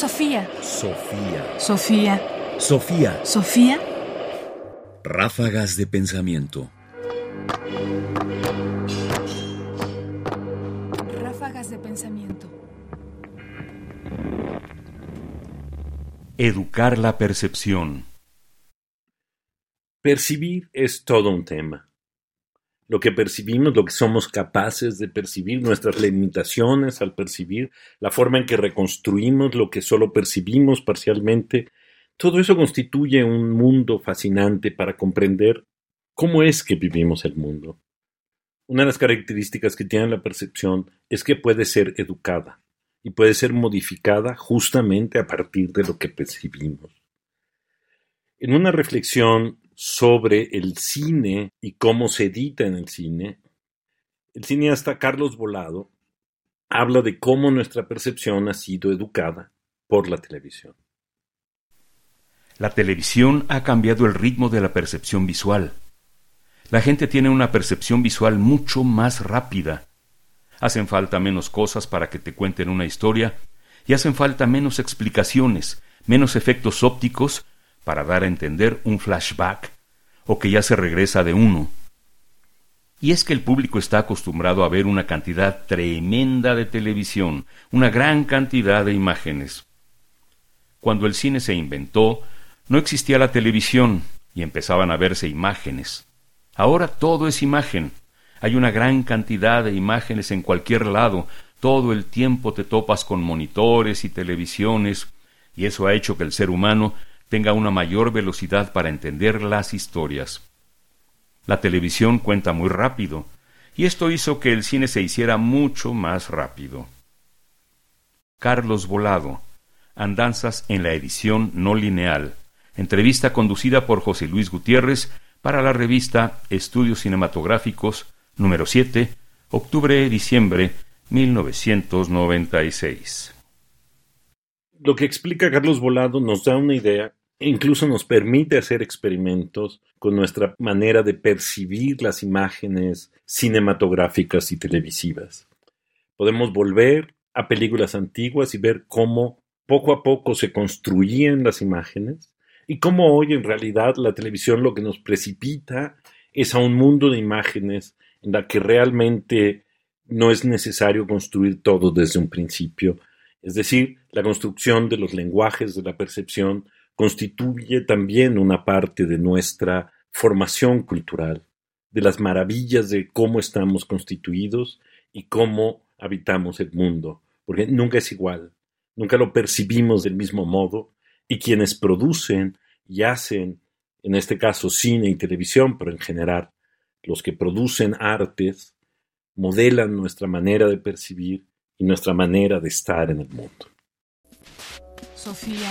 Sofía. Sofía. Sofía. Sofía. Sofía. Ráfagas de pensamiento. Ráfagas de pensamiento. Educar la percepción. Percibir es todo un tema. Lo que percibimos, lo que somos capaces de percibir, nuestras limitaciones al percibir, la forma en que reconstruimos lo que solo percibimos parcialmente, todo eso constituye un mundo fascinante para comprender cómo es que vivimos el mundo. Una de las características que tiene la percepción es que puede ser educada y puede ser modificada justamente a partir de lo que percibimos. En una reflexión sobre el cine y cómo se edita en el cine, el cineasta Carlos Volado habla de cómo nuestra percepción ha sido educada por la televisión. La televisión ha cambiado el ritmo de la percepción visual. La gente tiene una percepción visual mucho más rápida. Hacen falta menos cosas para que te cuenten una historia y hacen falta menos explicaciones, menos efectos ópticos para dar a entender un flashback o que ya se regresa de uno. Y es que el público está acostumbrado a ver una cantidad tremenda de televisión, una gran cantidad de imágenes. Cuando el cine se inventó, no existía la televisión y empezaban a verse imágenes. Ahora todo es imagen. Hay una gran cantidad de imágenes en cualquier lado. Todo el tiempo te topas con monitores y televisiones, y eso ha hecho que el ser humano tenga una mayor velocidad para entender las historias. La televisión cuenta muy rápido, y esto hizo que el cine se hiciera mucho más rápido. Carlos Volado, Andanzas en la edición no lineal, entrevista conducida por José Luis Gutiérrez para la revista Estudios Cinematográficos número 7, octubre-diciembre 1996. Lo que explica Carlos Volado nos da una idea incluso nos permite hacer experimentos con nuestra manera de percibir las imágenes cinematográficas y televisivas. Podemos volver a películas antiguas y ver cómo poco a poco se construían las imágenes y cómo hoy en realidad la televisión lo que nos precipita es a un mundo de imágenes en la que realmente no es necesario construir todo desde un principio. Es decir, la construcción de los lenguajes de la percepción constituye también una parte de nuestra formación cultural, de las maravillas de cómo estamos constituidos y cómo habitamos el mundo, porque nunca es igual, nunca lo percibimos del mismo modo, y quienes producen y hacen, en este caso cine y televisión, pero en general, los que producen artes, modelan nuestra manera de percibir y nuestra manera de estar en el mundo. Sofía.